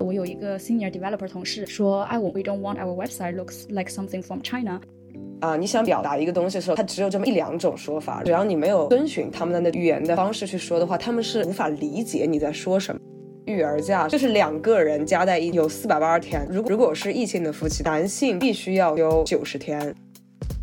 我有一个 senior developer 同事说，I we don't want our website looks like something from China。啊，你想表达一个东西的时候，它只有这么一两种说法，只要你没有遵循他们的那语言的方式去说的话，他们是无法理解你在说什么。育儿假就是两个人加在一起有四百八十天，如果如果是异性的夫妻，男性必须要有九十天。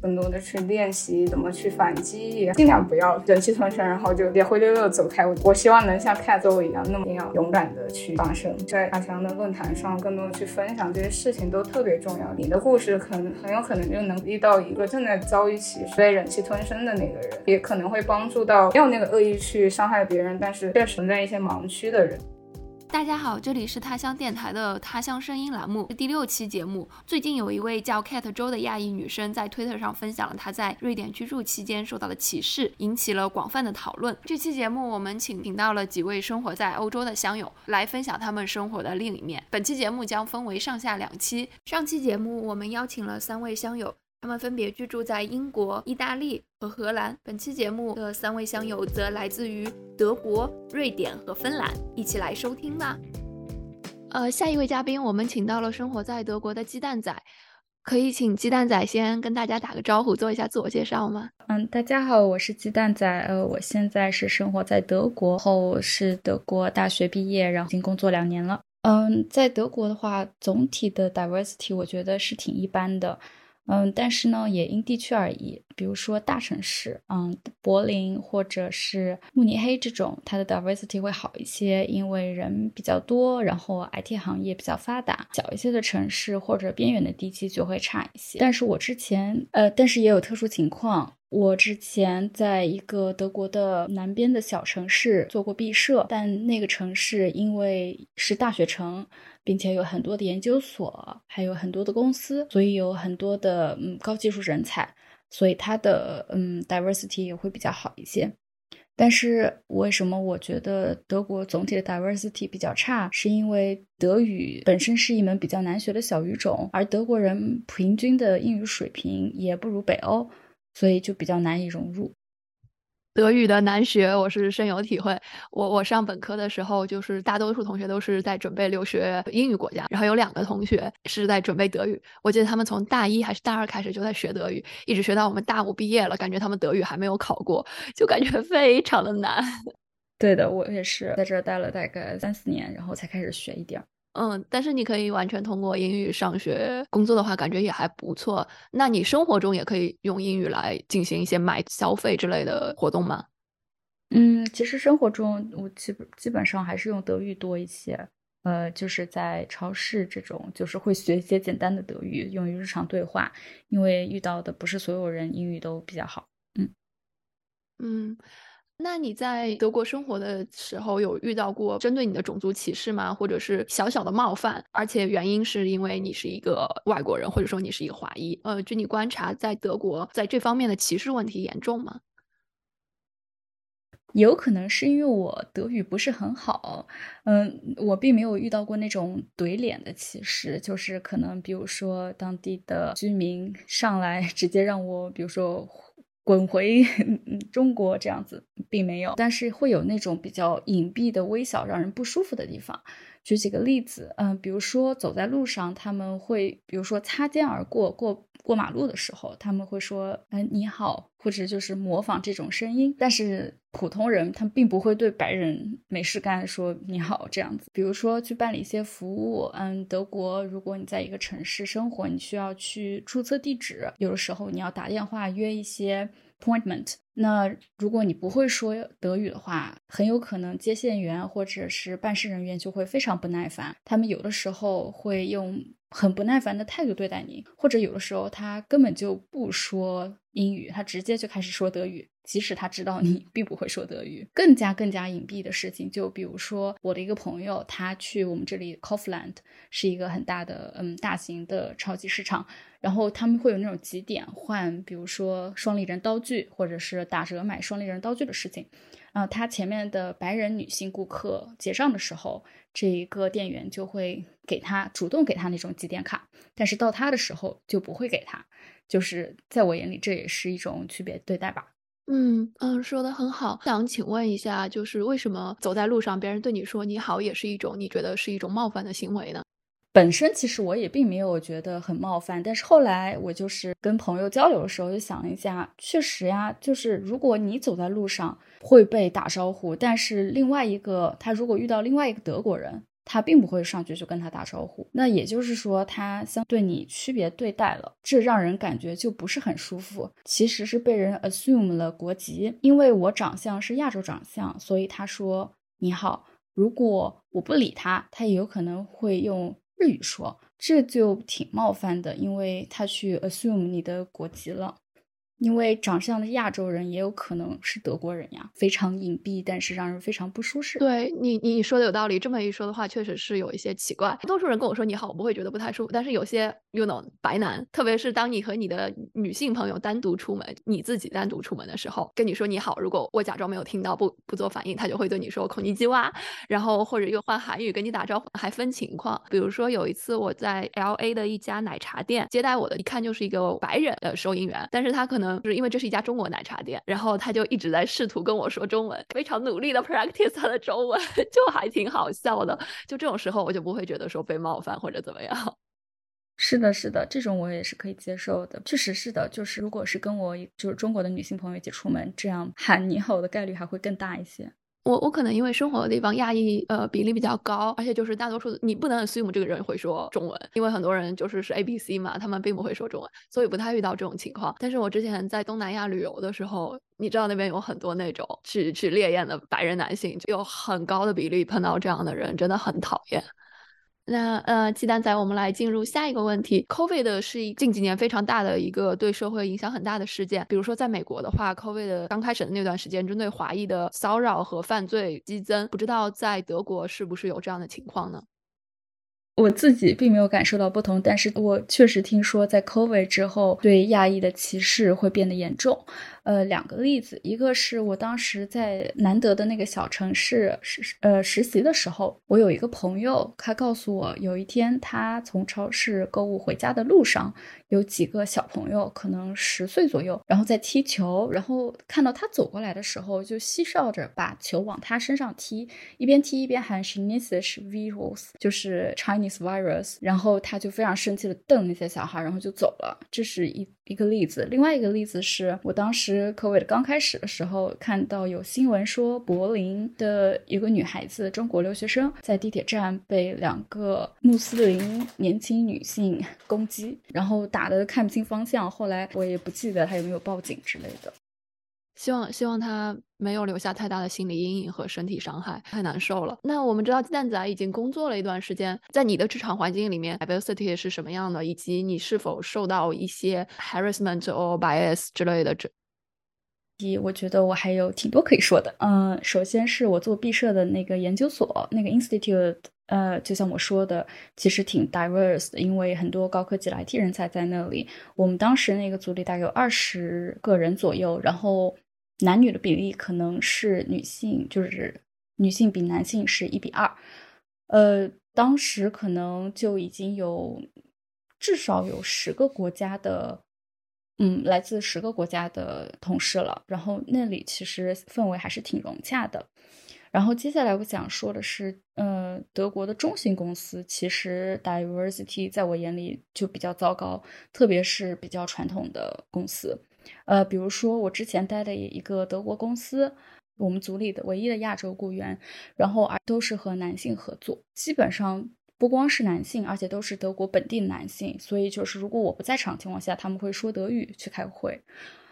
更多的去练习怎么去反击，尽量不要忍气吞声，然后就也灰溜溜的走开。我希望能像 Cat 周一样，那么样勇敢的去发声，在阿强的论坛上，更多的去分享这些事情都特别重要。你的故事可能很有可能就能遇到一个正在遭遇歧视、被忍气吞声的那个人，也可能会帮助到没有那个恶意去伤害别人，但是却存在一些盲区的人。大家好，这里是他乡电台的他乡声音栏目第六期节目。最近有一位叫 Cat 周的亚裔女生在推特上分享了她在瑞典居住期间受到的歧视，引起了广泛的讨论。这期节目我们请请到了几位生活在欧洲的乡友来分享他们生活的另一面。本期节目将分为上下两期。上期节目我们邀请了三位乡友。他们分别居住在英国、意大利和荷兰。本期节目的三位乡友则来自于德国、瑞典和芬兰，一起来收听吧。呃，下一位嘉宾，我们请到了生活在德国的鸡蛋仔，可以请鸡蛋仔先跟大家打个招呼，做一下自我介绍吗？嗯，大家好，我是鸡蛋仔，呃，我现在是生活在德国，后是德国大学毕业，然后已经工作两年了。嗯，在德国的话，总体的 diversity 我觉得是挺一般的。嗯，但是呢，也因地区而异。比如说大城市，嗯，柏林或者是慕尼黑这种，它的 diversity 会好一些，因为人比较多，然后 IT 行业比较发达。小一些的城市或者边远的地区就会差一些。但是我之前，呃，但是也有特殊情况。我之前在一个德国的南边的小城市做过毕设，但那个城市因为是大学城。并且有很多的研究所，还有很多的公司，所以有很多的嗯高技术人才，所以它的嗯 diversity 也会比较好一些。但是为什么我觉得德国总体的 diversity 比较差？是因为德语本身是一门比较难学的小语种，而德国人平均的英语水平也不如北欧，所以就比较难以融入。德语的难学，我是深有体会。我我上本科的时候，就是大多数同学都是在准备留学英语国家，然后有两个同学是在准备德语。我记得他们从大一还是大二开始就在学德语，一直学到我们大五毕业了，感觉他们德语还没有考过，就感觉 非常的难。对的，我也是在这儿待了大概三四年，然后才开始学一点儿。嗯，但是你可以完全通过英语上学工作的话，感觉也还不错。那你生活中也可以用英语来进行一些买消费之类的活动吗？嗯，其实生活中我基本基本上还是用德语多一些。呃，就是在超市这种，就是会学一些简单的德语，用于日常对话。因为遇到的不是所有人英语都比较好。嗯嗯。那你在德国生活的时候，有遇到过针对你的种族歧视吗？或者是小小的冒犯？而且原因是因为你是一个外国人，或者说你是一个华裔？呃，据你观察，在德国，在这方面的歧视问题严重吗？有可能是因为我德语不是很好，嗯，我并没有遇到过那种怼脸的歧视，就是可能比如说当地的居民上来直接让我，比如说。滚回中国这样子并没有，但是会有那种比较隐蔽的微小让人不舒服的地方。举几个例子，嗯，比如说走在路上，他们会，比如说擦肩而过，过过马路的时候，他们会说，嗯，你好，或者就是模仿这种声音。但是普通人他并不会对白人没事干说你好这样子。比如说去办理一些服务，嗯，德国如果你在一个城市生活，你需要去注册地址，有的时候你要打电话约一些。appointment，那如果你不会说德语的话，很有可能接线员或者是办事人员就会非常不耐烦。他们有的时候会用很不耐烦的态度对待你，或者有的时候他根本就不说英语，他直接就开始说德语，即使他知道你并不会说德语。更加更加隐蔽的事情，就比如说我的一个朋友，他去我们这里 Coffland 是一个很大的嗯大型的超级市场。然后他们会有那种几点换，比如说双立人刀具，或者是打折买双立人刀具的事情。啊，他前面的白人女性顾客结账的时候，这一个店员就会给他主动给他那种几点卡，但是到他的时候就不会给他。就是在我眼里，这也是一种区别对待吧。嗯嗯，说的很好。想请问一下，就是为什么走在路上，别人对你说你好，也是一种你觉得是一种冒犯的行为呢？本身其实我也并没有觉得很冒犯，但是后来我就是跟朋友交流的时候，就想了一下，确实呀，就是如果你走在路上会被打招呼，但是另外一个他如果遇到另外一个德国人。他并不会上去就跟他打招呼，那也就是说他相对你区别对待了，这让人感觉就不是很舒服。其实是被人 assume 了国籍，因为我长相是亚洲长相，所以他说你好。如果我不理他，他也有可能会用日语说，这就挺冒犯的，因为他去 assume 你的国籍了。因为长相的亚洲人也有可能是德国人呀，非常隐蔽，但是让人非常不舒适。对你，你说的有道理。这么一说的话，确实是有一些奇怪。多数人跟我说你好，我不会觉得不太舒服。但是有些，you know，白男，特别是当你和你的女性朋友单独出门，你自己单独出门的时候，跟你说你好，如果我假装没有听到，不不做反应，他就会对你说“孔尼基哇”，然后或者又换韩语跟你打招呼，还分情况。比如说有一次我在 L A 的一家奶茶店接待我的，一看就是一个白人的收银员，但是他可能就是因为这是一家。中国奶茶店，然后他就一直在试图跟我说中文，非常努力的 practice 他的中文，就还挺好笑的。就这种时候，我就不会觉得说被冒犯或者怎么样。是的，是的，这种我也是可以接受的。确实是的，就是如果是跟我就是中国的女性朋友一起出门，这样喊你好的概率还会更大一些。我我可能因为生活的地方亚裔呃比例比较高，而且就是大多数你不能 assume 这个人会说中文，因为很多人就是是 A B C 嘛，他们并不会说中文，所以不太遇到这种情况。但是我之前在东南亚旅游的时候，你知道那边有很多那种去去猎艳的白人男性，就有很高的比例碰到这样的人，真的很讨厌。那呃，鸡蛋仔，我们来进入下一个问题。COVID 是近几年非常大的一个对社会影响很大的事件。比如说，在美国的话，COVID 刚开始的那段时间，针对华裔的骚扰和犯罪激增。不知道在德国是不是有这样的情况呢？我自己并没有感受到不同，但是我确实听说，在 COVID 之后，对亚裔的歧视会变得严重。呃，两个例子，一个是我当时在难得的那个小城市实呃实习的时候，我有一个朋友，他告诉我，有一天他从超市购物回家的路上，有几个小朋友，可能十岁左右，然后在踢球，然后看到他走过来的时候，就嬉笑着把球往他身上踢，一边踢一边喊 Chinese virus，就是 Chinese virus，然后他就非常生气的瞪那些小孩，然后就走了。这是一。一个例子，另外一个例子是我当时 COVID 刚开始的时候，看到有新闻说柏林的一个女孩子，中国留学生在地铁站被两个穆斯林年轻女性攻击，然后打的看不清方向，后来我也不记得她有没有报警之类的。希望希望他没有留下太大的心理阴影和身体伤害，太难受了。那我们知道鸡蛋仔已经工作了一段时间，在你的职场环境里面，diversity 是什么样的，以及你是否受到一些 harassment or bias 之类的？这，我觉得我还有挺多可以说的。嗯，首先是我做毕设的那个研究所，那个 institute，呃，就像我说的，其实挺 diverse 的，因为很多高科技的 IT 人才在那里。我们当时那个组里大概有二十个人左右，然后。男女的比例可能是女性，就是女性比男性是一比二。呃，当时可能就已经有至少有十个国家的，嗯，来自十个国家的同事了。然后那里其实氛围还是挺融洽的。然后接下来我想说的是，呃，德国的中型公司其实 diversity 在我眼里就比较糟糕，特别是比较传统的公司。呃，比如说我之前待的一个德国公司，我们组里的唯一的亚洲雇员，然后而都是和男性合作，基本上不光是男性，而且都是德国本地男性。所以就是如果我不在场的情况下，他们会说德语去开会。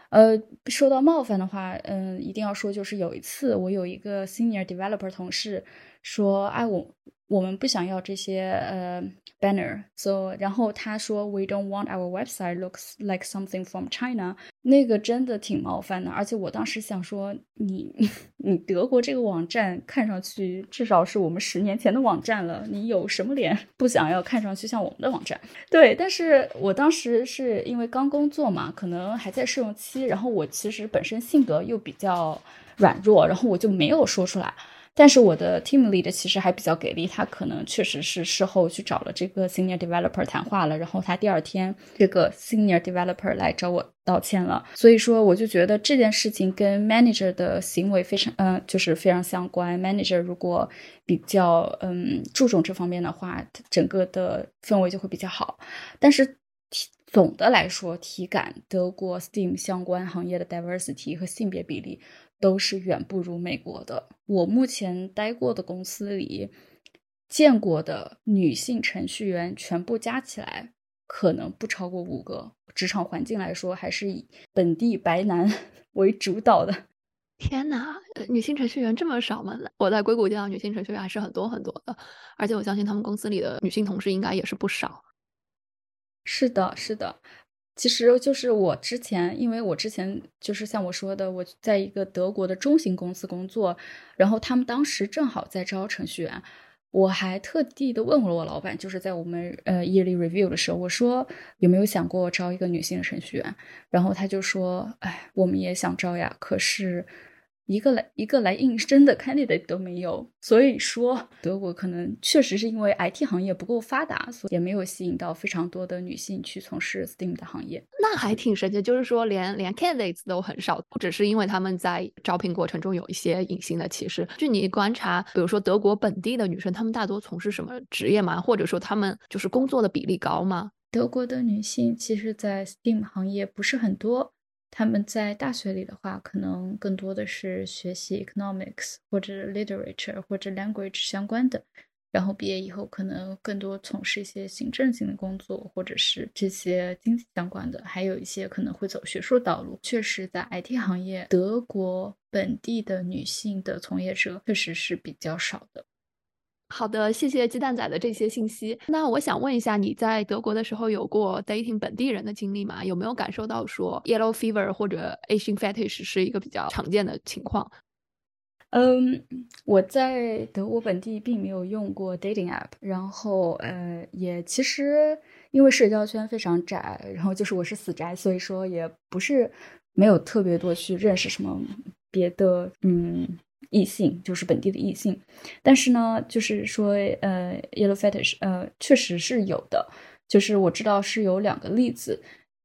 呃，受到冒犯的话，嗯，一定要说就是有一次我有一个 senior developer 同事说，哎，我我们不想要这些呃。banner，so 然后他说 we don't want our website looks like something from China，那个真的挺冒犯的，而且我当时想说你你德国这个网站看上去至少是我们十年前的网站了，你有什么脸不想要看上去像我们的网站？对，但是我当时是因为刚工作嘛，可能还在试用期，然后我其实本身性格又比较软弱，然后我就没有说出来。但是我的 team lead 其实还比较给力，他可能确实是事后去找了这个 senior developer 谈话了，然后他第二天这个 senior developer 来找我道歉了。所以说，我就觉得这件事情跟 manager 的行为非常，嗯，就是非常相关。manager 如果比较嗯注重这方面的话，整个的氛围就会比较好。但是总的来说，体感德国 Steam 相关行业的 diversity 和性别比例。都是远不如美国的。我目前待过的公司里，见过的女性程序员全部加起来，可能不超过五个。职场环境来说，还是以本地白男 为主导的。天哪，女性程序员这么少吗？我在硅谷见到女性程序员还是很多很多的，而且我相信他们公司里的女性同事应该也是不少。是的，是的。其实就是我之前，因为我之前就是像我说的，我在一个德国的中型公司工作，然后他们当时正好在招程序员，我还特地的问了我老板，就是在我们呃 yearly review 的时候，我说有没有想过招一个女性程序员，然后他就说，哎，我们也想招呀，可是。一个来一个来应征的 candidate 都没有，所以说德国可能确实是因为 IT 行业不够发达，所以也没有吸引到非常多的女性去从事 STEAM 的行业。那还挺神奇，就是说连连 candidates 都很少，不只是因为他们在招聘过程中有一些隐性的歧视。据你观察，比如说德国本地的女生，她们大多从事什么职业吗？或者说她们就是工作的比例高吗？德国的女性其实，在 STEAM 行业不是很多。他们在大学里的话，可能更多的是学习 economics 或者 literature 或者 language 相关的，然后毕业以后可能更多从事一些行政性的工作，或者是这些经济相关的，还有一些可能会走学术道路。确实，在 IT 行业，德国本地的女性的从业者确实是比较少的。好的，谢谢鸡蛋仔的这些信息。那我想问一下，你在德国的时候有过 dating 本地人的经历吗？有没有感受到说 yellow fever 或者 Asian fetish 是一个比较常见的情况？嗯，我在德国本地并没有用过 dating app，然后呃，也其实因为社交圈非常窄，然后就是我是死宅，所以说也不是没有特别多去认识什么别的，嗯。异性就是本地的异性，但是呢，就是说，呃，yellow fetish，呃，确实是有的。就是我知道是有两个例子，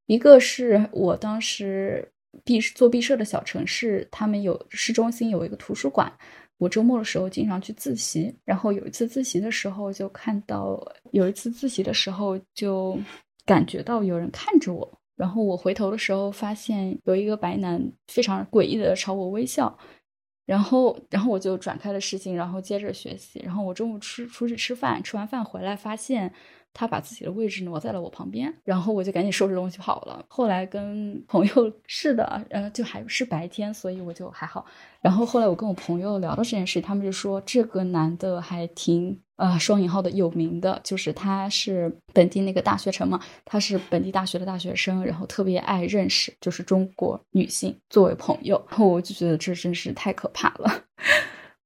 一个是我当时毕做毕设的小城市，他们有市中心有一个图书馆，我周末的时候经常去自习，然后有一次自习的时候就看到，有一次自习的时候就感觉到有人看着我，然后我回头的时候发现有一个白男非常诡异的朝我微笑。然后，然后我就转开了事情，然后接着学习。然后我中午吃出去吃饭，吃完饭回来发现他把自己的位置挪在了我旁边，然后我就赶紧收拾东西跑了。后来跟朋友 是的，呃，就还是白天，所以我就还好。然后后来我跟我朋友聊到这件事，他们就说这个男的还挺。呃，双引号的有名的，就是他是本地那个大学城嘛，他是本地大学的大学生，然后特别爱认识就是中国女性作为朋友，然后我就觉得这真是太可怕了。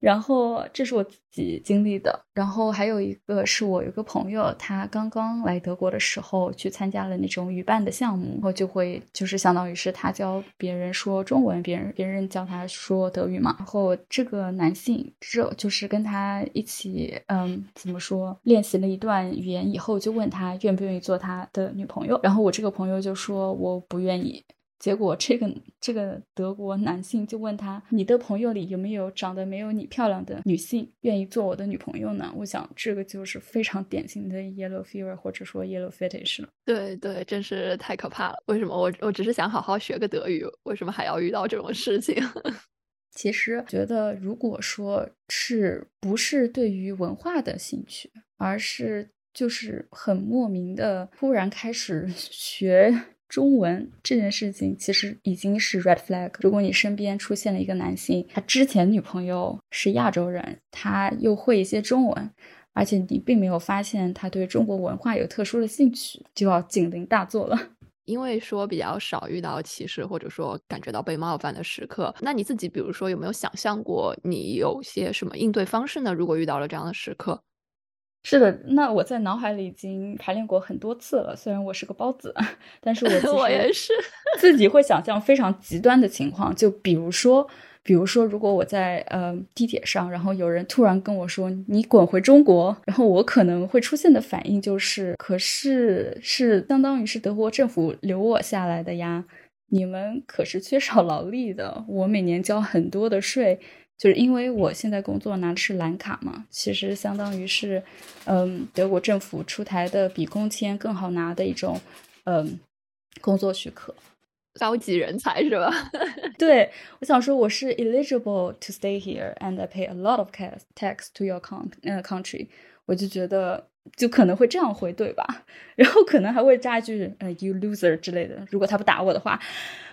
然后这是我自己经历的，然后还有一个是我有个朋友，他刚刚来德国的时候去参加了那种语伴的项目，然后就会就是相当于是他教别人说中文，别人别人教他说德语嘛。然后这个男性这就是跟他一起，嗯，怎么说，练习了一段语言以后，就问他愿不愿意做他的女朋友。然后我这个朋友就说我不愿意。结果，这个这个德国男性就问他：“你的朋友里有没有长得没有你漂亮的女性愿意做我的女朋友呢？”我想，这个就是非常典型的 yellow fever，或者说 yellow fetish 了。对对，真是太可怕了。为什么我我只是想好好学个德语，为什么还要遇到这种事情？其实觉得，如果说是不是对于文化的兴趣，而是就是很莫名的突然开始学。中文这件事情其实已经是 red flag。如果你身边出现了一个男性，他之前女朋友是亚洲人，他又会一些中文，而且你并没有发现他对中国文化有特殊的兴趣，就要警铃大作了。因为说比较少遇到歧视，或者说感觉到被冒犯的时刻，那你自己比如说有没有想象过你有些什么应对方式呢？如果遇到了这样的时刻？是的，那我在脑海里已经排练过很多次了。虽然我是个包子，但是我 我也是自己会想象非常极端的情况，就比如说，比如说，如果我在呃地铁上，然后有人突然跟我说“你滚回中国”，然后我可能会出现的反应就是：可是是相当于是德国政府留我下来的呀，你们可是缺少劳力的，我每年交很多的税。就是因为我现在工作拿的是蓝卡嘛，其实相当于是，嗯，德国政府出台的比工签更好拿的一种，嗯，工作许可，高级人才是吧？对，我想说我是 eligible to stay here and I pay a lot of tax to your con 呃 country，我就觉得就可能会这样回对吧？然后可能还会加一句呃 you loser 之类的，如果他不打我的话。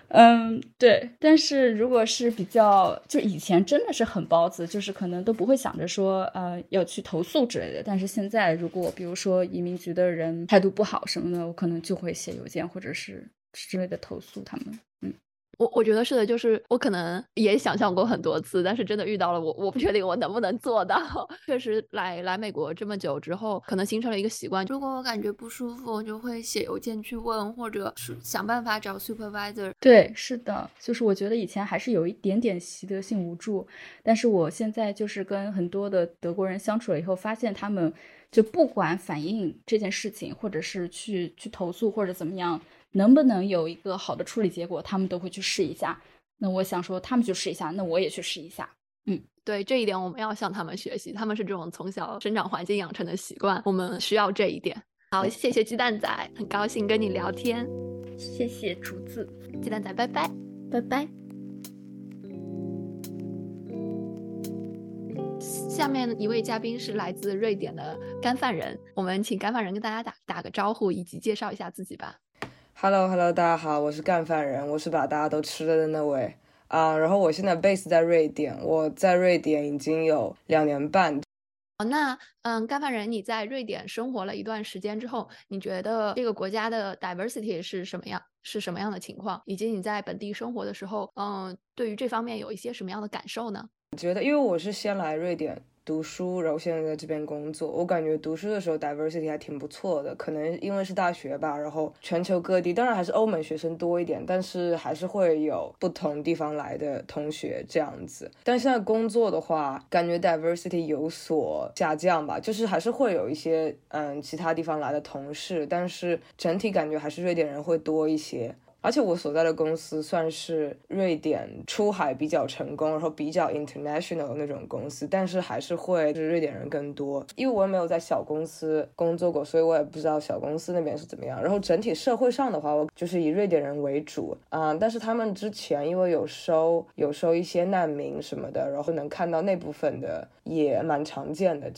嗯，对，但是如果是比较，就以前真的是很包子，就是可能都不会想着说，呃，要去投诉之类的。但是现在，如果比如说移民局的人态度不好什么的，我可能就会写邮件或者是之类的投诉他们。嗯。我我觉得是的，就是我可能也想象过很多次，但是真的遇到了我，我不确定我能不能做到。确实来来美国这么久之后，可能形成了一个习惯，如果我感觉不舒服，我就会写邮件去问，或者是想办法找 supervisor。对，是的，就是我觉得以前还是有一点点习得性无助，但是我现在就是跟很多的德国人相处了以后，发现他们就不管反映这件事情，或者是去去投诉或者怎么样。能不能有一个好的处理结果，他们都会去试一下。那我想说，他们去试一下，那我也去试一下。嗯，对这一点，我们要向他们学习。他们是这种从小生长环境养成的习惯，我们需要这一点。好，谢谢鸡蛋仔，很高兴跟你聊天。谢谢竹子，鸡蛋仔，拜拜，拜拜。下面一位嘉宾是来自瑞典的干饭人，我们请干饭人跟大家打打个招呼，以及介绍一下自己吧。Hello，Hello，大家好，我是干饭人，我是把大家都吃了的那位啊。然后我现在 base 在瑞典，我在瑞典已经有两年半。哦，那嗯，干饭人，你在瑞典生活了一段时间之后，你觉得这个国家的 diversity 是什么样？是什么样的情况？以及你在本地生活的时候，嗯，对于这方面有一些什么样的感受呢？觉得，因为我是先来瑞典。读书，然后现在在这边工作。我感觉读书的时候 diversity 还挺不错的，可能因为是大学吧，然后全球各地，当然还是欧美学生多一点，但是还是会有不同地方来的同学这样子。但现在工作的话，感觉 diversity 有所下降吧，就是还是会有一些嗯其他地方来的同事，但是整体感觉还是瑞典人会多一些。而且我所在的公司算是瑞典出海比较成功，然后比较 international 的那种公司，但是还是会就是瑞典人更多。因为我也没有在小公司工作过，所以我也不知道小公司那边是怎么样。然后整体社会上的话，我就是以瑞典人为主啊，但是他们之前因为有收有收一些难民什么的，然后能看到那部分的也蛮常见的。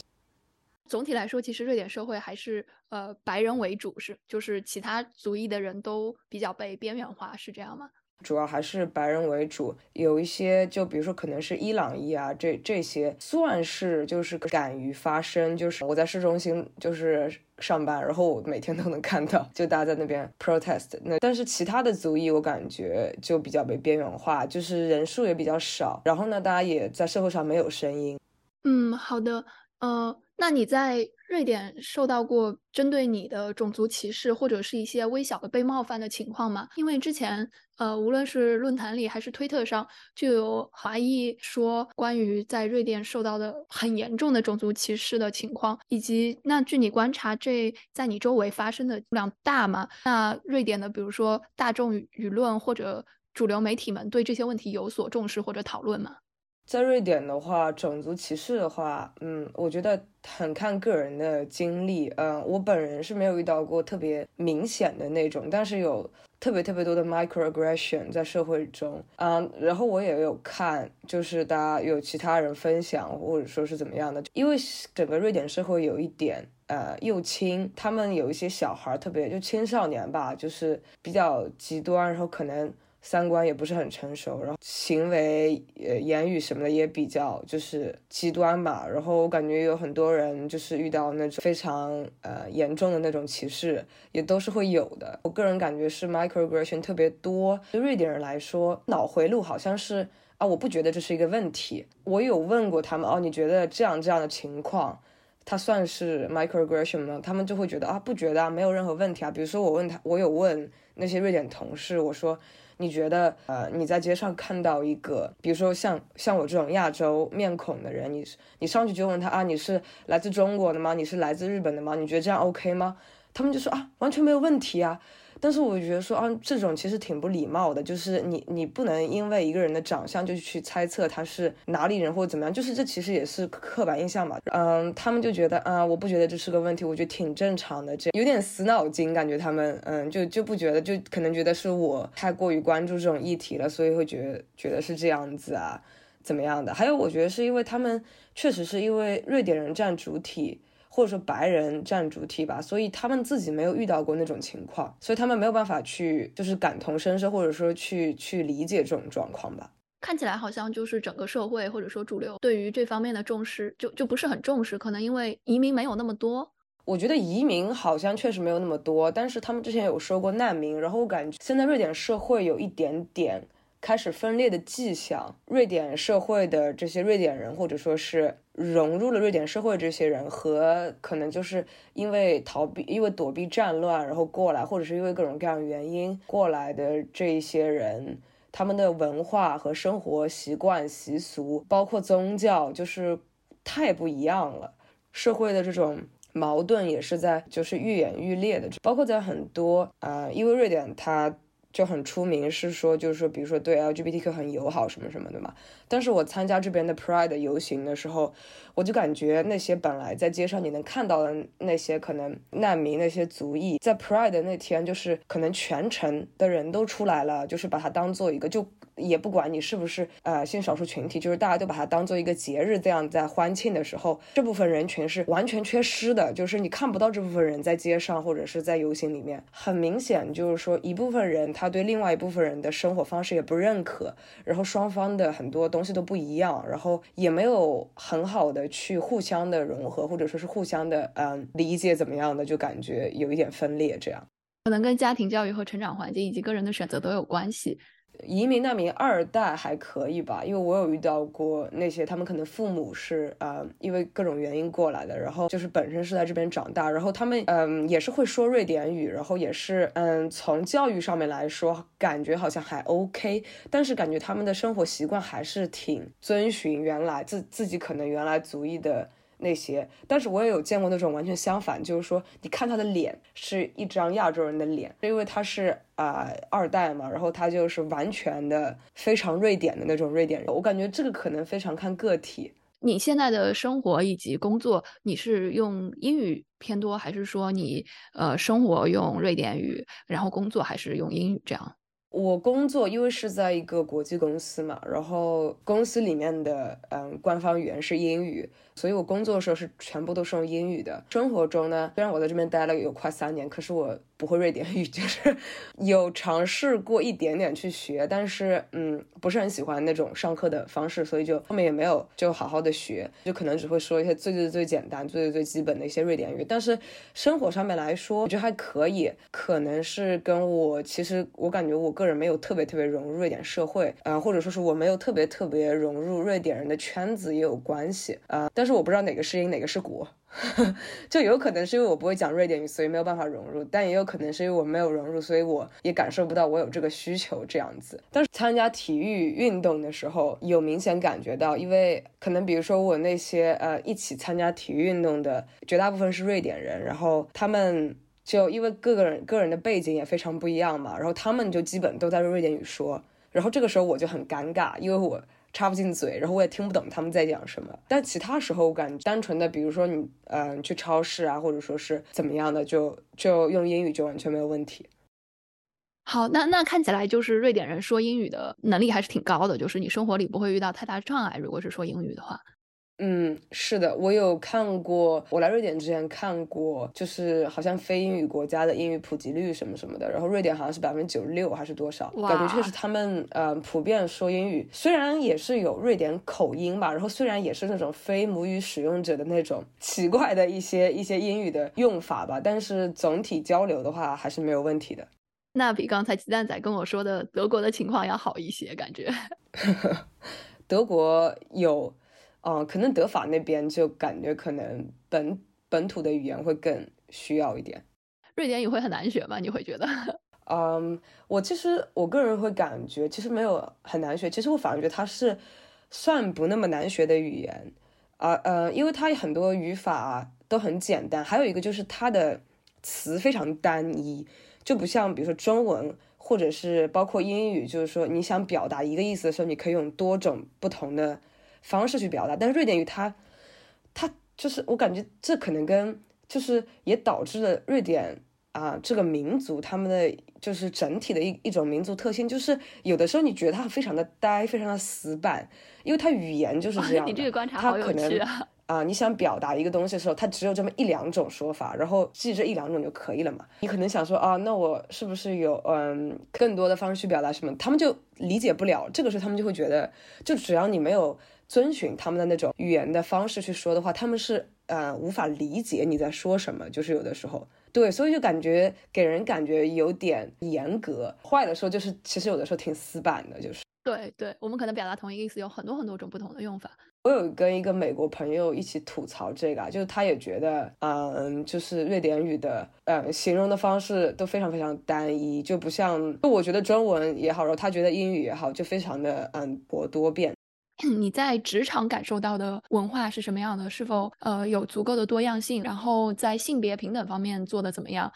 总体来说，其实瑞典社会还是呃白人为主，是就是其他族裔的人都比较被边缘化，是这样吗？主要还是白人为主，有一些就比如说可能是伊朗裔啊，这这些算是就是敢于发声。就是我在市中心就是上班，然后我每天都能看到，就大家在那边 protest。那但是其他的族裔，我感觉就比较被边缘化，就是人数也比较少，然后呢，大家也在社会上没有声音。嗯，好的，呃。那你在瑞典受到过针对你的种族歧视或者是一些微小的被冒犯的情况吗？因为之前，呃，无论是论坛里还是推特上，就有华裔说关于在瑞典受到的很严重的种族歧视的情况，以及那据你观察，这在你周围发生的量大吗？那瑞典的，比如说大众舆论或者主流媒体们对这些问题有所重视或者讨论吗？在瑞典的话，种族歧视的话，嗯，我觉得很看个人的经历。嗯，我本人是没有遇到过特别明显的那种，但是有特别特别多的 microaggression 在社会中。嗯，然后我也有看，就是大家有其他人分享，或者说是怎么样的。因为整个瑞典社会有一点呃右倾，他们有一些小孩，特别就青少年吧，就是比较极端，然后可能。三观也不是很成熟，然后行为、呃、言语什么的也比较就是极端吧。然后我感觉有很多人就是遇到那种非常呃严重的那种歧视，也都是会有的。我个人感觉是 microaggression 特别多。对瑞典人来说，脑回路好像是啊，我不觉得这是一个问题。我有问过他们哦，你觉得这样这样的情况，它算是 microaggression 吗？他们就会觉得啊，不觉得啊，没有任何问题啊。比如说我问他，我有问那些瑞典同事，我说你觉得呃你在街上看到一个，比如说像像我这种亚洲面孔的人，你你上去就问他啊，你是来自中国的吗？你是来自日本的吗？你觉得这样 OK 吗？他们就说啊，完全没有问题啊。但是我觉得说啊，这种其实挺不礼貌的，就是你你不能因为一个人的长相就去猜测他是哪里人或者怎么样，就是这其实也是刻板印象嘛。嗯，他们就觉得啊，我不觉得这是个问题，我觉得挺正常的，这有点死脑筋，感觉他们嗯就就不觉得，就可能觉得是我太过于关注这种议题了，所以会觉得觉得是这样子啊，怎么样的？还有我觉得是因为他们确实是因为瑞典人占主体。或者说白人占主体吧，所以他们自己没有遇到过那种情况，所以他们没有办法去就是感同身受，或者说去去理解这种状况吧。看起来好像就是整个社会或者说主流对于这方面的重视就就不是很重视，可能因为移民没有那么多。我觉得移民好像确实没有那么多，但是他们之前有说过难民，然后我感觉现在瑞典社会有一点点。开始分裂的迹象，瑞典社会的这些瑞典人，或者说是融入了瑞典社会这些人，和可能就是因为逃避、因为躲避战乱然后过来，或者是因为各种各样原因过来的这一些人，他们的文化和生活习惯、习俗，包括宗教，就是太不一样了。社会的这种矛盾也是在就是愈演愈烈的，包括在很多啊，因为瑞典它。就很出名，是说就是说，比如说对 LGBTQ 很友好什么什么的嘛。但是我参加这边的 Pride 游行的时候，我就感觉那些本来在街上你能看到的那些可能难民那些族裔，在 Pride 那天就是可能全城的人都出来了，就是把它当做一个就。也不管你是不是呃性少数群体，就是大家都把它当做一个节日，这样在欢庆的时候，这部分人群是完全缺失的，就是你看不到这部分人在街上或者是在游行里面。很明显，就是说一部分人他对另外一部分人的生活方式也不认可，然后双方的很多东西都不一样，然后也没有很好的去互相的融合，或者说是互相的嗯理解怎么样的，就感觉有一点分裂这样。可能跟家庭教育和成长环境以及个人的选择都有关系。移民难民二代还可以吧，因为我有遇到过那些他们可能父母是呃因为各种原因过来的，然后就是本身是在这边长大，然后他们嗯也是会说瑞典语，然后也是嗯从教育上面来说感觉好像还 OK，但是感觉他们的生活习惯还是挺遵循原来自自己可能原来族裔的。那些，但是我也有见过那种完全相反，就是说，你看他的脸是一张亚洲人的脸，因为他是啊二代嘛，然后他就是完全的非常瑞典的那种瑞典人。我感觉这个可能非常看个体。你现在的生活以及工作，你是用英语偏多，还是说你呃生活用瑞典语，然后工作还是用英语这样？我工作因为是在一个国际公司嘛，然后公司里面的嗯官方语言是英语。所以我工作的时候是全部都是用英语的。生活中呢，虽然我在这边待了有快三年，可是我不会瑞典语，就是有尝试过一点点去学，但是嗯，不是很喜欢那种上课的方式，所以就后面也没有就好好的学，就可能只会说一些最最最简单、最最最基本的一些瑞典语。但是生活上面来说，我觉得还可以，可能是跟我其实我感觉我个人没有特别特别融入瑞典社会，呃，或者说是我没有特别特别融入瑞典人的圈子也有关系啊，但是。我不知道哪个是因，哪个是果，就有可能是因为我不会讲瑞典语，所以没有办法融入；但也有可能是因为我没有融入，所以我也感受不到我有这个需求这样子。但是参加体育运动的时候，有明显感觉到，因为可能比如说我那些呃一起参加体育运动的绝大部分是瑞典人，然后他们就因为各个人个人的背景也非常不一样嘛，然后他们就基本都在用瑞典语说，然后这个时候我就很尴尬，因为我。插不进嘴，然后我也听不懂他们在讲什么。但其他时候，我感觉单纯的，比如说你，嗯，去超市啊，或者说是怎么样的，就就用英语就完全没有问题。好，那那看起来就是瑞典人说英语的能力还是挺高的，就是你生活里不会遇到太大障碍。如果是说英语的话。嗯，是的，我有看过。我来瑞典之前看过，就是好像非英语国家的英语普及率什么什么的。然后瑞典好像是百分之九十六还是多少？感觉确实他们呃普遍说英语，虽然也是有瑞典口音吧，然后虽然也是那种非母语使用者的那种奇怪的一些一些英语的用法吧，但是总体交流的话还是没有问题的。那比刚才鸡蛋仔跟我说的德国的情况要好一些，感觉。德国有。嗯，可能德法那边就感觉可能本本土的语言会更需要一点。瑞典语会很难学吗？你会觉得？嗯，我其实我个人会感觉，其实没有很难学。其实我反而觉得它是算不那么难学的语言啊，呃，因为它很多语法都很简单，还有一个就是它的词非常单一，就不像比如说中文或者是包括英语，就是说你想表达一个意思的时候，你可以用多种不同的方式去表达。但是瑞典语它它就是我感觉这可能跟就是也导致了瑞典。啊，这个民族他们的就是整体的一一种民族特性，就是有的时候你觉得他非常的呆，非常的死板，因为他语言就是这样。你这个观察好有趣啊！啊，你想表达一个东西的时候，它只有这么一两种说法，然后记这一两种就可以了嘛。你可能想说啊，那我是不是有嗯更多的方式去表达什么？他们就理解不了。这个时候他们就会觉得，就只要你没有遵循他们的那种语言的方式去说的话，他们是呃无法理解你在说什么。就是有的时候。对，所以就感觉给人感觉有点严格。坏的时候就是，其实有的时候挺死板的，就是。对对，我们可能表达同一个意思有很多很多种不同的用法。我有跟一个美国朋友一起吐槽这个，就是他也觉得，嗯，就是瑞典语的，呃，形容的方式都非常非常单一，就不像，就我觉得中文也好，然后他觉得英语也好，就非常的嗯博多变。你在职场感受到的文化是什么样的？是否呃有足够的多样性？然后在性别平等方面做的怎么样？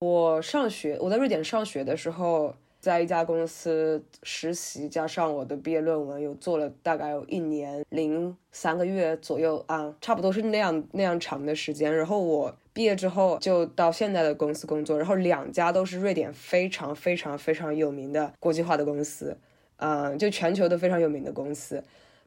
我上学，我在瑞典上学的时候，在一家公司实习，加上我的毕业论文，有做了大概有一年零三个月左右啊，差不多是那样那样长的时间。然后我毕业之后就到现在的公司工作，然后两家都是瑞典非常非常非常有名的国际化的公司。嗯，就全球都非常有名的公司，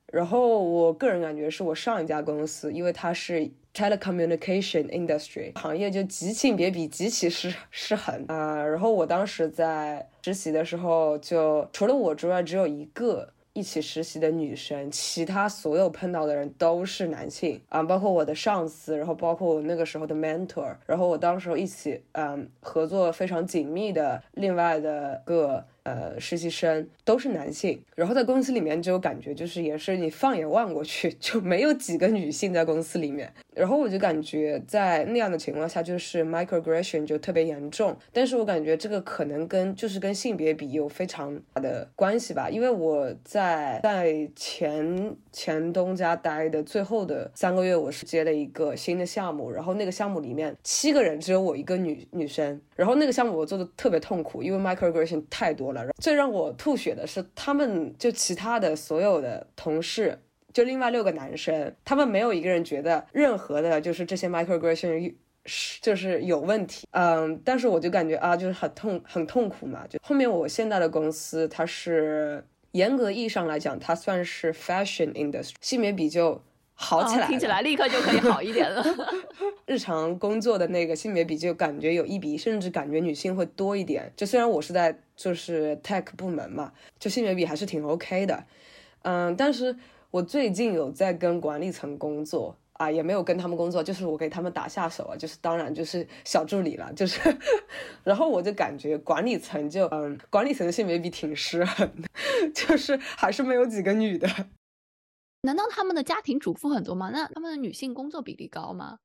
然后我个人感觉是我上一家公司，因为它是 telecommunication industry 行业，就极性别比极其失失衡啊。然后我当时在实习的时候，就除了我之外，只有一个一起实习的女生，其他所有碰到的人都是男性啊，包括我的上司，然后包括我那个时候的 mentor，然后我当时一起嗯合作非常紧密的另外的个。呃，实习生都是男性，然后在公司里面就感觉就是也是你放眼望过去就没有几个女性在公司里面，然后我就感觉在那样的情况下就是 microaggression 就特别严重，但是我感觉这个可能跟就是跟性别比有非常大的关系吧，因为我在在前前东家待的最后的三个月，我是接了一个新的项目，然后那个项目里面七个人只有我一个女女生，然后那个项目我做的特别痛苦，因为 microaggression 太多了。最让我吐血的是，他们就其他的所有的同事，就另外六个男生，他们没有一个人觉得任何的，就是这些 microaggression 是就是有问题。嗯，但是我就感觉啊，就是很痛很痛苦嘛。就后面我现在的公司，它是严格意义上来讲，它算是 fashion industry，性别比就。好起来，听起来立刻就可以好一点了。日常工作的那个性别比就感觉有一比一，甚至感觉女性会多一点。就虽然我是在就是 tech 部门嘛，就性别比还是挺 OK 的。嗯，但是我最近有在跟管理层工作啊，也没有跟他们工作，就是我给他们打下手啊，就是当然就是小助理了，就是。然后我就感觉管理层就嗯，管理层的性别比挺失衡的，就是还是没有几个女的。难道他们的家庭主妇很多吗？那他们的女性工作比例高吗？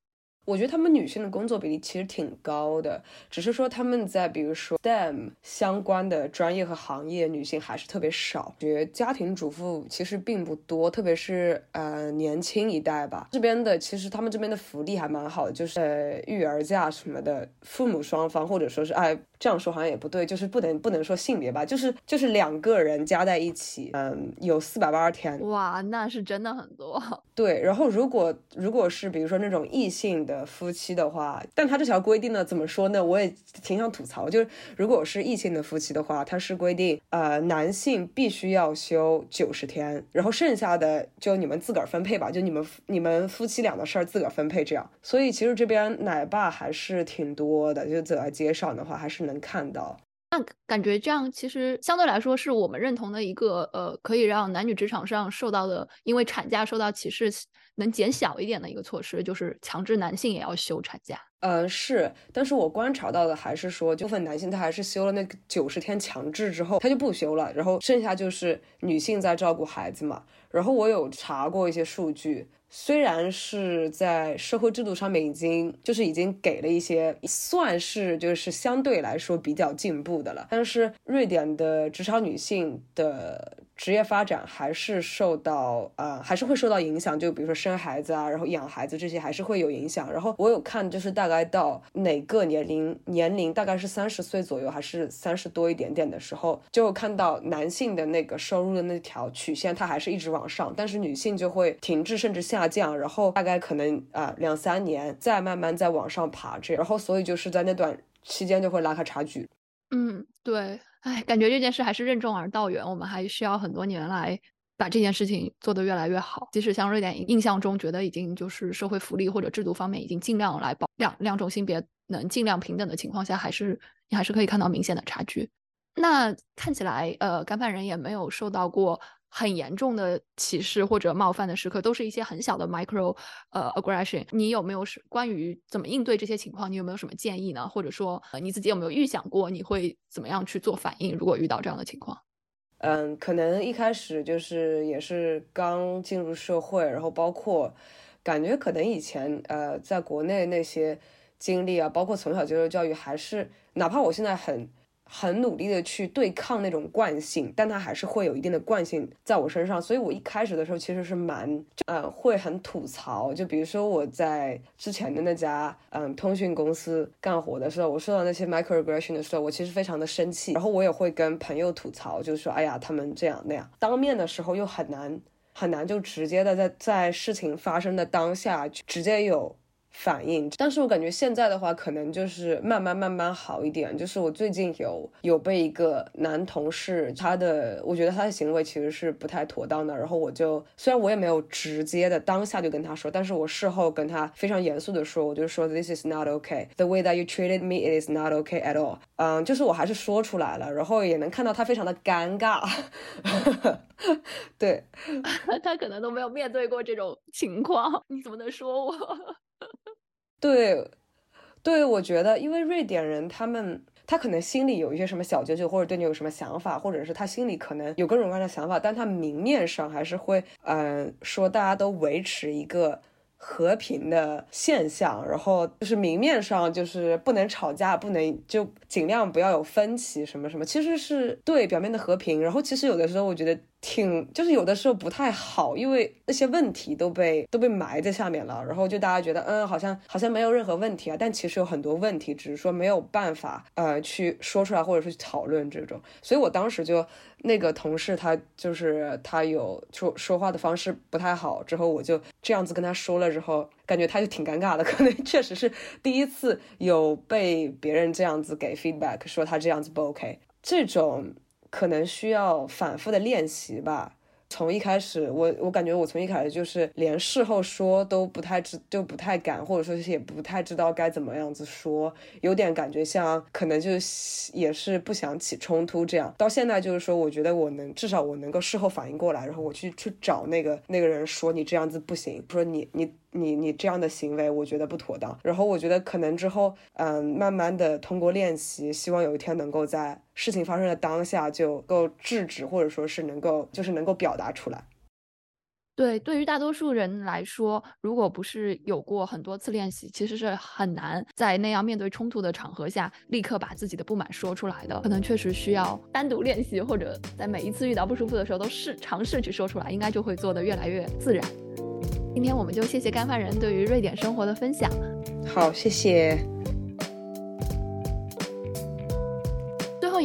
我觉得他们女性的工作比例其实挺高的，只是说他们在比如说 STEM 相关的专业和行业，女性还是特别少。觉得家庭主妇其实并不多，特别是呃年轻一代吧。这边的其实他们这边的福利还蛮好的，就是呃育儿假什么的，父母双方或者说是哎。这样说好像也不对，就是不能不能说性别吧，就是就是两个人加在一起，嗯，有四百八十天，哇，那是真的很多。对，然后如果如果是比如说那种异性的夫妻的话，但他这条规定呢，怎么说呢？我也挺想吐槽，就是如果是异性的夫妻的话，他是规定，呃，男性必须要休九十天，然后剩下的就你们自个儿分配吧，就你们你们夫妻俩的事儿自个儿分配这样。所以其实这边奶爸还是挺多的，就走在街上的话还是。能看到，那感觉这样其实相对来说是我们认同的一个呃，可以让男女职场上受到的因为产假受到歧视能减小一点的一个措施，就是强制男性也要休产假。呃，是，但是我观察到的还是说，部分男性他还是休了那个九十天强制之后，他就不休了，然后剩下就是女性在照顾孩子嘛。然后我有查过一些数据。虽然是在社会制度上面已经就是已经给了一些，算是就是相对来说比较进步的了，但是瑞典的职场女性的。职业发展还是受到呃，还是会受到影响。就比如说生孩子啊，然后养孩子这些还是会有影响。然后我有看，就是大概到哪个年龄年龄，大概是三十岁左右，还是三十多一点点的时候，就看到男性的那个收入的那条曲线，它还是一直往上，但是女性就会停滞甚至下降。然后大概可能啊两三年再慢慢再往上爬这，然后所以就是在那段期间就会拉开差距。嗯，对。哎，感觉这件事还是任重而道远，我们还需要很多年来把这件事情做得越来越好。即使像瑞典印象中觉得已经就是社会福利或者制度方面已经尽量来保两两种性别能尽量平等的情况下，还是你还是可以看到明显的差距。那看起来，呃，干饭人也没有受到过。很严重的歧视或者冒犯的时刻，都是一些很小的 micro 呃 aggression。你有没有是关于怎么应对这些情况？你有没有什么建议呢？或者说，呃，你自己有没有预想过你会怎么样去做反应？如果遇到这样的情况？嗯，可能一开始就是也是刚进入社会，然后包括感觉可能以前呃在国内那些经历啊，包括从小接受教育，还是哪怕我现在很。很努力的去对抗那种惯性，但它还是会有一定的惯性在我身上，所以我一开始的时候其实是蛮，呃，会很吐槽。就比如说我在之前的那家，嗯，通讯公司干活的时候，我受到那些 microaggression 的时候，我其实非常的生气，然后我也会跟朋友吐槽，就是说，哎呀，他们这样那样。当面的时候又很难很难就直接的在在事情发生的当下直接有。反应，但是我感觉现在的话，可能就是慢慢慢慢好一点。就是我最近有有被一个男同事，他的我觉得他的行为其实是不太妥当的。然后我就虽然我也没有直接的当下就跟他说，但是我事后跟他非常严肃的说，我就说 This is not okay. The way that you treated me, it is not okay at all. 嗯，就是我还是说出来了，然后也能看到他非常的尴尬。对，他可能都没有面对过这种情况，你怎么能说我？对，对，我觉得，因为瑞典人他们，他可能心里有一些什么小九九，或者对你有什么想法，或者是他心里可能有各种各样的想法，但他明面上还是会，嗯，说大家都维持一个和平的现象，然后就是明面上就是不能吵架，不能就尽量不要有分歧，什么什么，其实是对表面的和平，然后其实有的时候我觉得。挺就是有的时候不太好，因为那些问题都被都被埋在下面了，然后就大家觉得嗯好像好像没有任何问题啊，但其实有很多问题，只是说没有办法呃去说出来或者是去讨论这种。所以我当时就那个同事他就是他有说说话的方式不太好，之后我就这样子跟他说了之后，感觉他就挺尴尬的，可能确实是第一次有被别人这样子给 feedback 说他这样子不 OK 这种。可能需要反复的练习吧。从一开始，我我感觉我从一开始就是连事后说都不太知，就不太敢，或者说也不太知道该怎么样子说，有点感觉像可能就也是不想起冲突这样。到现在就是说，我觉得我能至少我能够事后反应过来，然后我去去找那个那个人说你这样子不行，说你你。你你这样的行为，我觉得不妥当。然后我觉得可能之后，嗯，慢慢的通过练习，希望有一天能够在事情发生的当下就够制止，或者说是能够就是能够表达出来。对，对于大多数人来说，如果不是有过很多次练习，其实是很难在那样面对冲突的场合下立刻把自己的不满说出来的。可能确实需要单独练习，或者在每一次遇到不舒服的时候都试尝试去说出来，应该就会做得越来越自然。今天我们就谢谢干饭人对于瑞典生活的分享。好，谢谢。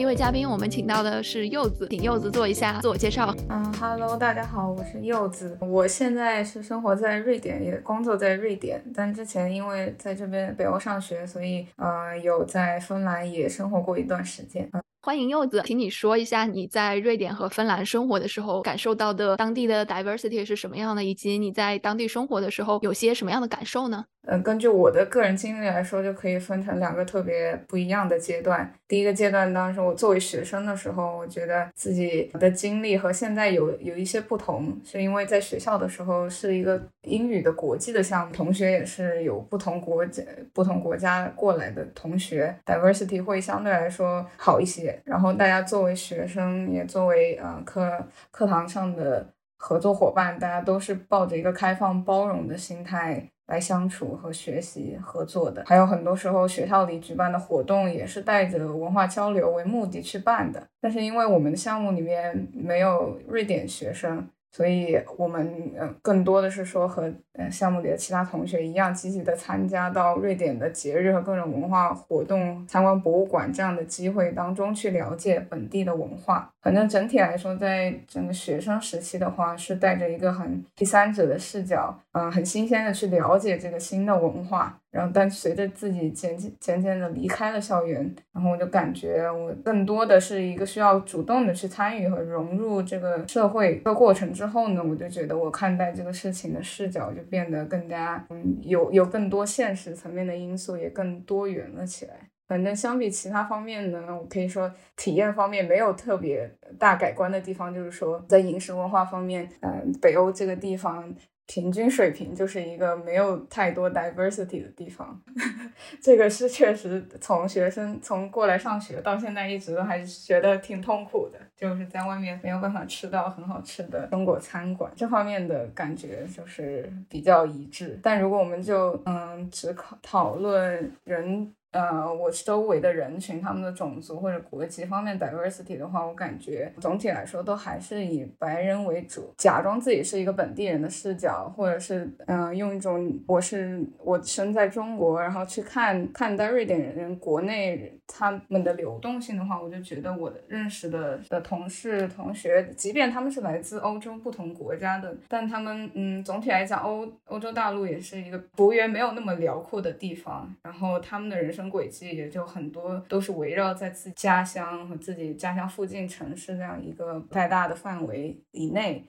一位嘉宾，我们请到的是柚子，请柚子做一下自我介绍。嗯，Hello，大家好，我是柚子，我现在是生活在瑞典，也工作在瑞典，但之前因为在这边北欧上学，所以呃有在芬兰也生活过一段时间。欢迎柚子，请你说一下你在瑞典和芬兰生活的时候感受到的当地的 diversity 是什么样的，以及你在当地生活的时候有些什么样的感受呢？嗯，根据我的个人经历来说，就可以分成两个特别不一样的阶段。第一个阶段，当时我作为学生的时候，我觉得自己的经历和现在有有一些不同，是因为在学校的时候是一个英语的国际的项目，同学也是有不同国家、不同国家过来的同学，diversity 会相对来说好一些。然后大家作为学生，也作为呃课课堂上的。合作伙伴，大家都是抱着一个开放包容的心态来相处和学习合作的。还有很多时候学校里举办的活动也是带着文化交流为目的去办的，但是因为我们的项目里面没有瑞典学生。所以，我们呃更多的是说和呃项目里的其他同学一样，积极的参加到瑞典的节日和各种文化活动、参观博物馆这样的机会当中去了解本地的文化。反正整体来说，在整个学生时期的话，是带着一个很第三者的视角，嗯，很新鲜的去了解这个新的文化。然后，但随着自己渐渐渐渐的离开了校园，然后我就感觉我更多的是一个需要主动的去参与和融入这个社会的过程。之后呢，我就觉得我看待这个事情的视角就变得更加，嗯，有有更多现实层面的因素，也更多元了起来。反正相比其他方面呢，我可以说体验方面没有特别大改观的地方，就是说在饮食文化方面，嗯，北欧这个地方。平均水平就是一个没有太多 diversity 的地方，这个是确实从学生从过来上学到现在一直都还是觉得挺痛苦的，就是在外面没有办法吃到很好吃的中国餐馆，这方面的感觉就是比较一致。但如果我们就嗯只考讨论人。呃，我周围的人群，他们的种族或者国籍方面 diversity 的话，我感觉总体来说都还是以白人为主，假装自己是一个本地人的视角，或者是嗯，用一种我是我生在中国，然后去看看待瑞典人国内他们的流动性的话，我就觉得我认识的的同事同学，即便他们是来自欧洲不同国家的，但他们嗯，总体来讲，欧欧洲大陆也是一个幅员没有那么辽阔的地方，然后他们的人生。轨迹也就很多都是围绕在自己家乡和自己家乡附近城市这样一个不太大的范围以内，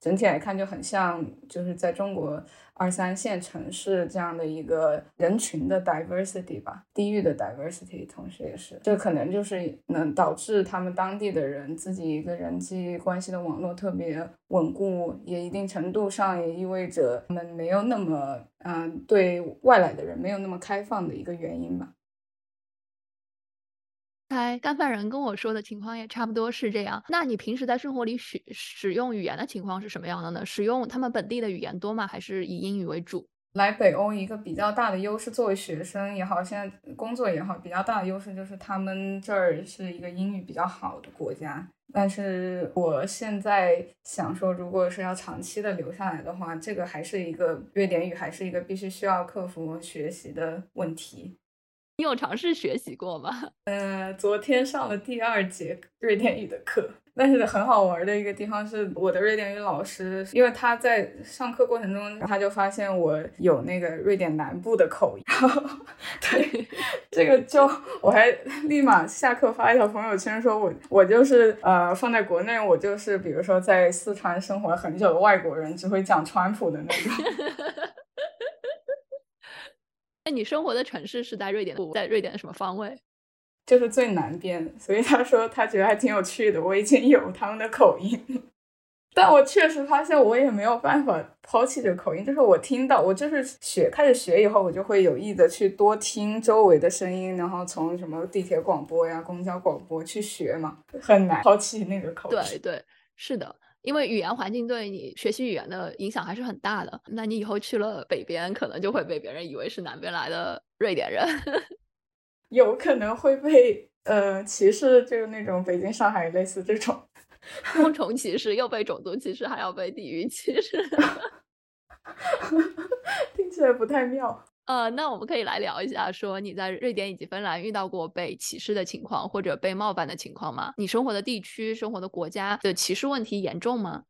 整体来看就很像就是在中国二三线城市这样的一个人群的 diversity 吧，地域的 diversity，同时也是这可能就是能导致他们当地的人自己一个人际关系的网络特别稳固，也一定程度上也意味着他们没有那么嗯对外来的人没有那么开放的一个原因吧。开干饭人跟我说的情况也差不多是这样。那你平时在生活里使使用语言的情况是什么样的呢？使用他们本地的语言多吗？还是以英语为主？来北欧一个比较大的优势，作为学生也好，现在工作也好，比较大的优势就是他们这儿是一个英语比较好的国家。但是我现在想说，如果是要长期的留下来的话，这个还是一个瑞典语，还是一个必须需要克服学习的问题。你有尝试学习过吗？呃，昨天上了第二节瑞典语的课，但是很好玩的一个地方是，我的瑞典语老师，因为他在上课过程中，他就发现我有那个瑞典南部的口音，然后对 这个就我还立马下课发一条朋友圈，说我我就是呃放在国内，我就是比如说在四川生活了很久的外国人，只会讲川普的那种。那你生活的城市是在瑞典，在瑞典的什么方位？就是最南边。所以他说他觉得还挺有趣的。我已经有他们的口音，但我确实发现我也没有办法抛弃这个口音。就是我听到，我就是学开始学以后，我就会有意的去多听周围的声音，然后从什么地铁广播呀、公交广播去学嘛，很难抛弃那个口音。对对，是的。因为语言环境对你学习语言的影响还是很大的。那你以后去了北边，可能就会被别人以为是南边来的瑞典人，有可能会被呃歧视，就是那种北京、上海类似这种双重 歧视，又被种族歧视，还要被地域歧视，听起来不太妙。呃，那我们可以来聊一下，说你在瑞典以及芬兰遇到过被歧视的情况或者被冒犯的情况吗？你生活的地区、生活的国家的歧视问题严重吗？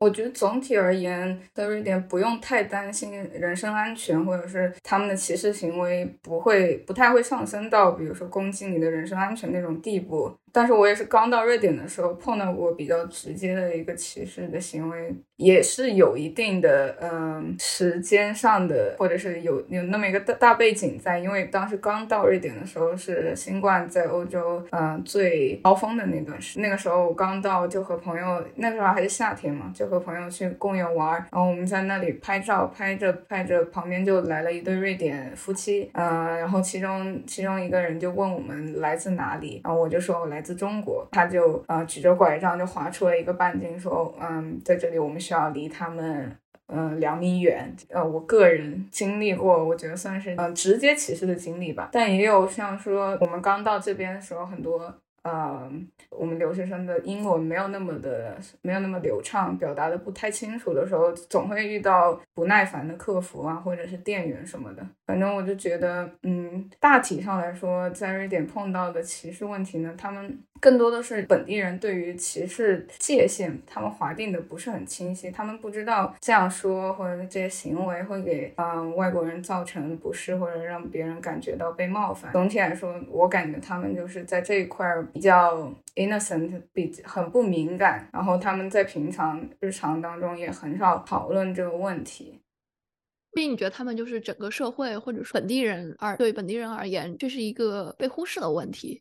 我觉得总体而言，在瑞典不用太担心人身安全，或者是他们的歧视行为不会不太会上升到，比如说攻击你的人身安全那种地步。但是我也是刚到瑞典的时候碰到过比较直接的一个歧视的行为，也是有一定的嗯时间上的，或者是有有那么一个大大背景在，因为当时刚到瑞典的时候是新冠在欧洲嗯最高峰的那段时，那个时候我刚到就和朋友，那时候还是夏天嘛，就和朋友去公园玩，然后我们在那里拍照，拍着拍着旁边就来了一对瑞典夫妻，嗯，然后其中其中一个人就问我们来自哪里，然后我就说我来。来自中国，他就呃举着拐杖就划出了一个半径，说嗯，在这里我们需要离他们。嗯，两米远。呃，我个人经历过，我觉得算是嗯直接歧视的经历吧。但也有像说，我们刚到这边的时候，很多呃，我们留学生的英文没有那么的没有那么流畅，表达的不太清楚的时候，总会遇到不耐烦的客服啊，或者是店员什么的。反正我就觉得，嗯，大体上来说，在瑞典碰到的歧视问题呢，他们。更多的是本地人对于歧视界限，他们划定的不是很清晰，他们不知道这样说或者这些行为会给嗯外国人造成不适，或者让别人感觉到被冒犯。总体来说，我感觉他们就是在这一块比较 innocent，比很不敏感，然后他们在平常日常当中也很少讨论这个问题。所以你觉得他们就是整个社会或者说本地人而对本地人而言，这是一个被忽视的问题？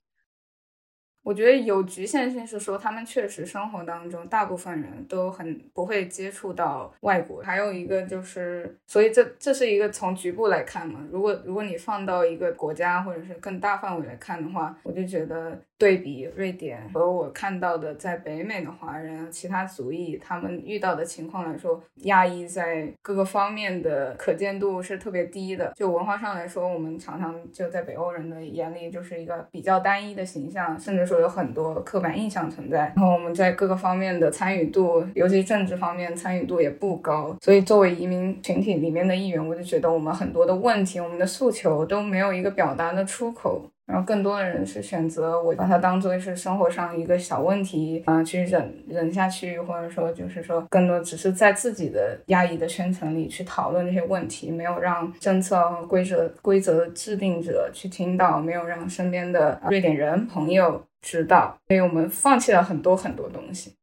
我觉得有局限性是说，他们确实生活当中大部分人都很不会接触到外国。还有一个就是，所以这这是一个从局部来看嘛。如果如果你放到一个国家或者是更大范围来看的话，我就觉得。对比瑞典和我看到的在北美的华人、其他族裔他们遇到的情况来说，亚裔在各个方面的可见度是特别低的。就文化上来说，我们常常就在北欧人的眼里就是一个比较单一的形象，甚至说有很多刻板印象存在。然后我们在各个方面的参与度，尤其政治方面参与度也不高。所以作为移民群体里面的一员，我就觉得我们很多的问题、我们的诉求都没有一个表达的出口。然后更多的人是选择我把它当做是生活上一个小问题，嗯，去忍忍下去，或者说就是说更多只是在自己的压抑的圈层里去讨论这些问题，没有让政策规则规则制定者去听到，没有让身边的瑞典人朋友知道，所以我们放弃了很多很多东西。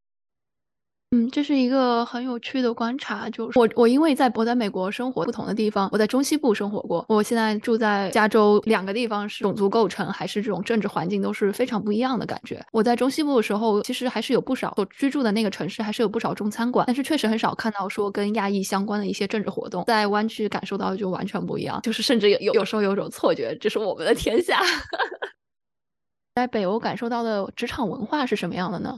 嗯，这是一个很有趣的观察。就是我，我因为在我在美国生活不同的地方，我在中西部生活过。我现在住在加州，两个地方是种族构成还是这种政治环境都是非常不一样的感觉。我在中西部的时候，其实还是有不少所居住的那个城市还是有不少中餐馆，但是确实很少看到说跟亚裔相关的一些政治活动。在湾区感受到就完全不一样，就是甚至有有时候有种错觉，这是我们的天下。在北欧感受到的职场文化是什么样的呢？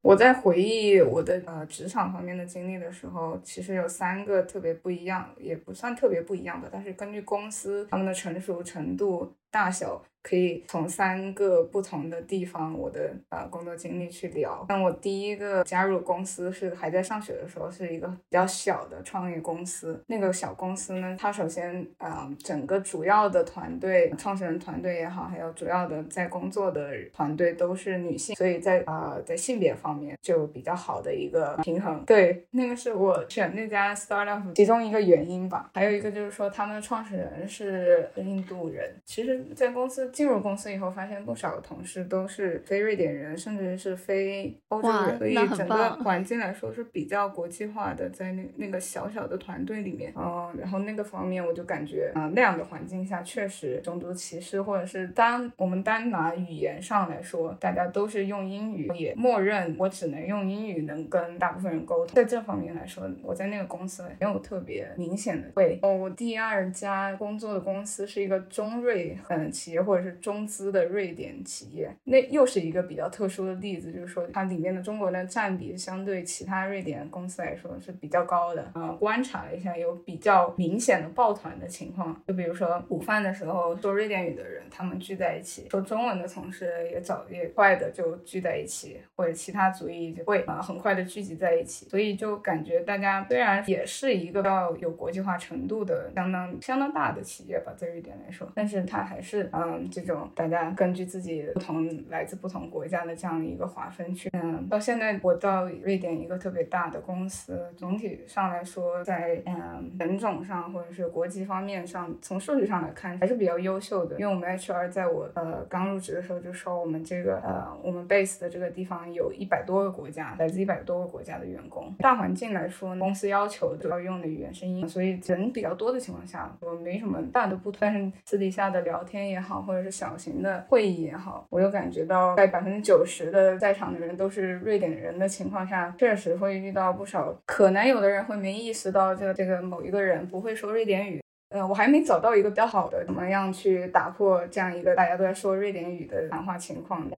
我在回忆我的呃职场方面的经历的时候，其实有三个特别不一样，也不算特别不一样的，但是根据公司他们的成熟程度大小。可以从三个不同的地方，我的呃工作经历去聊。那我第一个加入公司是还在上学的时候，是一个比较小的创业公司。那个小公司呢，它首先呃整个主要的团队，创始人团队也好，还有主要的在工作的团队都是女性，所以在呃在性别方面就比较好的一个平衡。对，那个是我选那家 startup 其中一个原因吧。还有一个就是说，他们的创始人是印度人。其实，在公司。进入公司以后，发现不少的同事都是非瑞典人，甚至是非欧洲人，所以整个环境来说是比较国际化的，在那那个小小的团队里面，嗯，然后那个方面我就感觉，啊，那样的环境下确实种族歧视，或者是单我们单拿语言上来说，大家都是用英语，也默认我只能用英语能跟大部分人沟通。在这方面来说，我在那个公司没有特别明显的会。哦，我第二家工作的公司是一个中瑞嗯企业或者。是中资的瑞典企业，那又是一个比较特殊的例子，就是说它里面的中国的占比相对其他瑞典公司来说是比较高的。呃，观察了一下，有比较明显的抱团的情况，就比如说午饭的时候说瑞典语的人他们聚在一起，说中文的同事也早也快的就聚在一起，或者其他族裔就会呃很快的聚集在一起，所以就感觉大家虽然也是一个要有国际化程度的相当相当大的企业吧，在瑞典来说，但是它还是嗯。这种大家根据自己不同来自不同国家的这样一个划分去，嗯，到现在我到瑞典一个特别大的公司，总体上来说，在嗯人种上或者是国籍方面上，从数据上来看还是比较优秀的。因为我们 HR 在我呃刚入职的时候就说，我们这个呃我们 base 的这个地方有一百多个国家，来自一百多个国家的员工。大环境来说，公司要求主要用的语言是英，所以人比较多的情况下，我没什么大的不同。但是私底下的聊天也好，或者是小型的会议也好，我又感觉到在百分之九十的在场的人都是瑞典人的情况下，确实会遇到不少。可能有的人会没意识到，这这个某一个人不会说瑞典语。呃，我还没找到一个比较好的怎么样去打破这样一个大家都在说瑞典语的谈话情况的。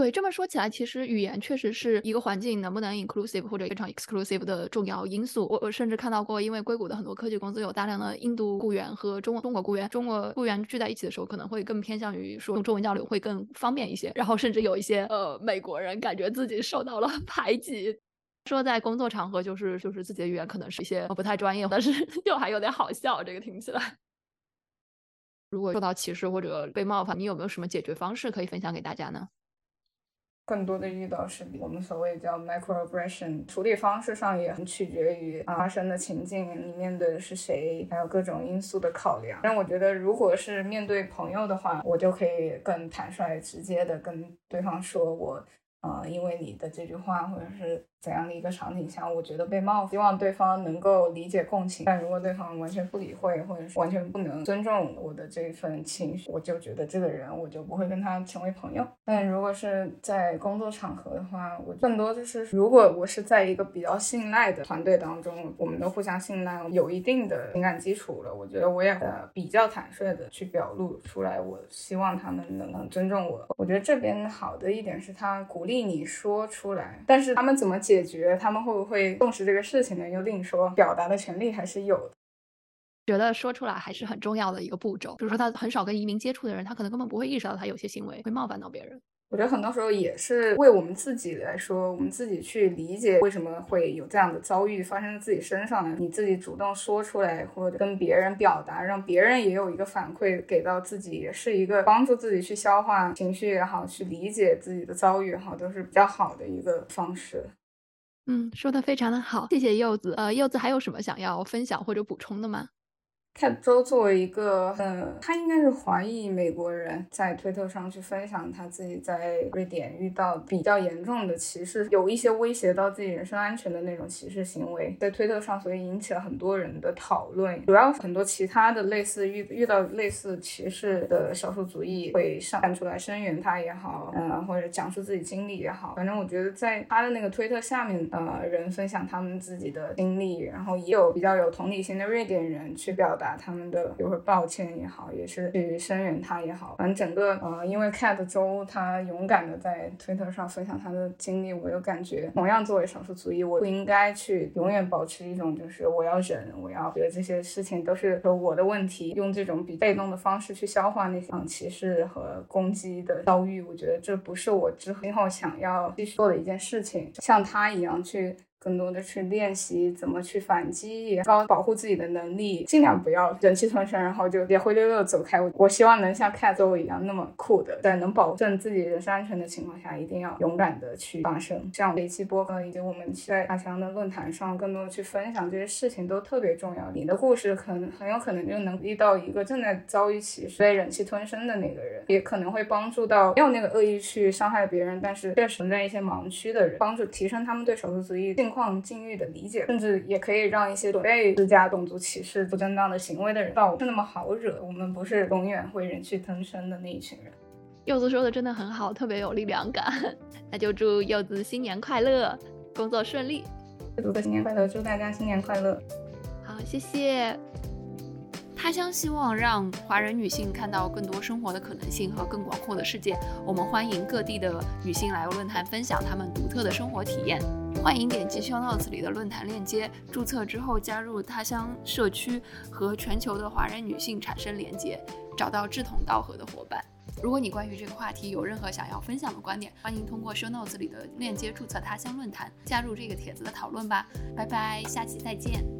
对，这么说起来，其实语言确实是一个环境能不能 inclusive 或者非常 exclusive 的重要因素。我我甚至看到过，因为硅谷的很多科技公司有大量的印度雇员和中国中国雇员，中国雇员聚在一起的时候，可能会更偏向于说用中文交流会更方便一些。然后甚至有一些呃美国人感觉自己受到了 排挤，说在工作场合就是就是自己的语言可能是一些不太专业，但是 又还有点好笑，这个听起来。如果受到歧视或者被冒犯，你有没有什么解决方式可以分享给大家呢？更多的遇到是我们所谓叫 microaggression，处理方式上也很取决于发生的情境，你面对的是谁，还有各种因素的考量。但我觉得，如果是面对朋友的话，我就可以更坦率、直接的跟对方说，我，呃，因为你的这句话，或者是。怎样的一个场景下，我觉得被冒，希望对方能够理解共情。但如果对方完全不理会，或者是完全不能尊重我的这份情绪，我就觉得这个人我就不会跟他成为朋友。但如果是在工作场合的话，我更多就是，如果我是在一个比较信赖的团队当中，我们都互相信赖，有一定的情感基础了，我觉得我也比较坦率的去表露出来，我希望他们能能尊重我。我觉得这边好的一点是他鼓励你说出来，但是他们怎么？解决他们会不会重视这个事情呢？又另说，表达的权利还是有的。觉得说出来还是很重要的一个步骤。比如说，他很少跟移民接触的人，他可能根本不会意识到他有些行为会冒犯到别人。我觉得很多时候也是为我们自己来说，我们自己去理解为什么会有这样的遭遇发生在自己身上呢。你自己主动说出来，或者跟别人表达，让别人也有一个反馈给到自己，也是一个帮助自己去消化情绪也好，去理解自己的遭遇也好，都是比较好的一个方式。嗯，说的非常的好，谢谢柚子。呃，柚子还有什么想要分享或者补充的吗？Cat 周作为一个，嗯，他应该是华裔美国人，在推特上去分享他自己在瑞典遇到比较严重的歧视，有一些威胁到自己人身安全的那种歧视行为，在推特上，所以引起了很多人的讨论。主要很多其他的类似遇遇到类似歧视的少数族裔会上站出来声援他也好，嗯，或者讲述自己经历也好，反正我觉得在他的那个推特下面，呃，人分享他们自己的经历，然后也有比较有同理心的瑞典人去表。达他们的，比如说抱歉也好，也是去声援他也好，反正整个呃，因为 Cat 周他勇敢的在推特上分享他的经历，我又感觉同样作为少数族裔，我不应该去永远保持一种就是我要忍，我要觉得这些事情都是说我的问题，用这种比被动的方式去消化那些歧视和攻击的遭遇，我觉得这不是我之后想要继续做的一件事情，像他一样去。更多的去练习怎么去反击，然后保护自己的能力，尽量不要忍气吞声，然后就也灰溜溜走开。我希望能像 Cat 周一样那么酷的，在能保证自己人身安全的情况下，一定要勇敢的去发声。这样这一期播以及我们在阿强的论坛上，更多的去分享这些事情都特别重要。你的故事可能很有可能就能遇到一个正在遭遇歧视、被忍气吞声的那个人，也可能会帮助到没有那个恶意去伤害别人，但是确实存在一些盲区的人，帮助提升他们对少数族裔性。况境遇的理解，甚至也可以让一些准备施加种族歧视、不正当的行为的人，到不是那么好惹。我们不是永远会忍气吞声的那一群人。柚子说的真的很好，特别有力量感。那就祝柚子新年快乐，工作顺利。祝个新年快乐，祝大家新年快乐。好，谢谢。他乡希望让华人女性看到更多生活的可能性和更广阔的世界。我们欢迎各地的女性来论坛分享她们独特的生活体验。欢迎点击 show notes 里的论坛链接，注册之后加入他乡社区，和全球的华人女性产生连接，找到志同道合的伙伴。如果你关于这个话题有任何想要分享的观点，欢迎通过 show notes 里的链接注册他乡论坛，加入这个帖子的讨论吧。拜拜，下期再见。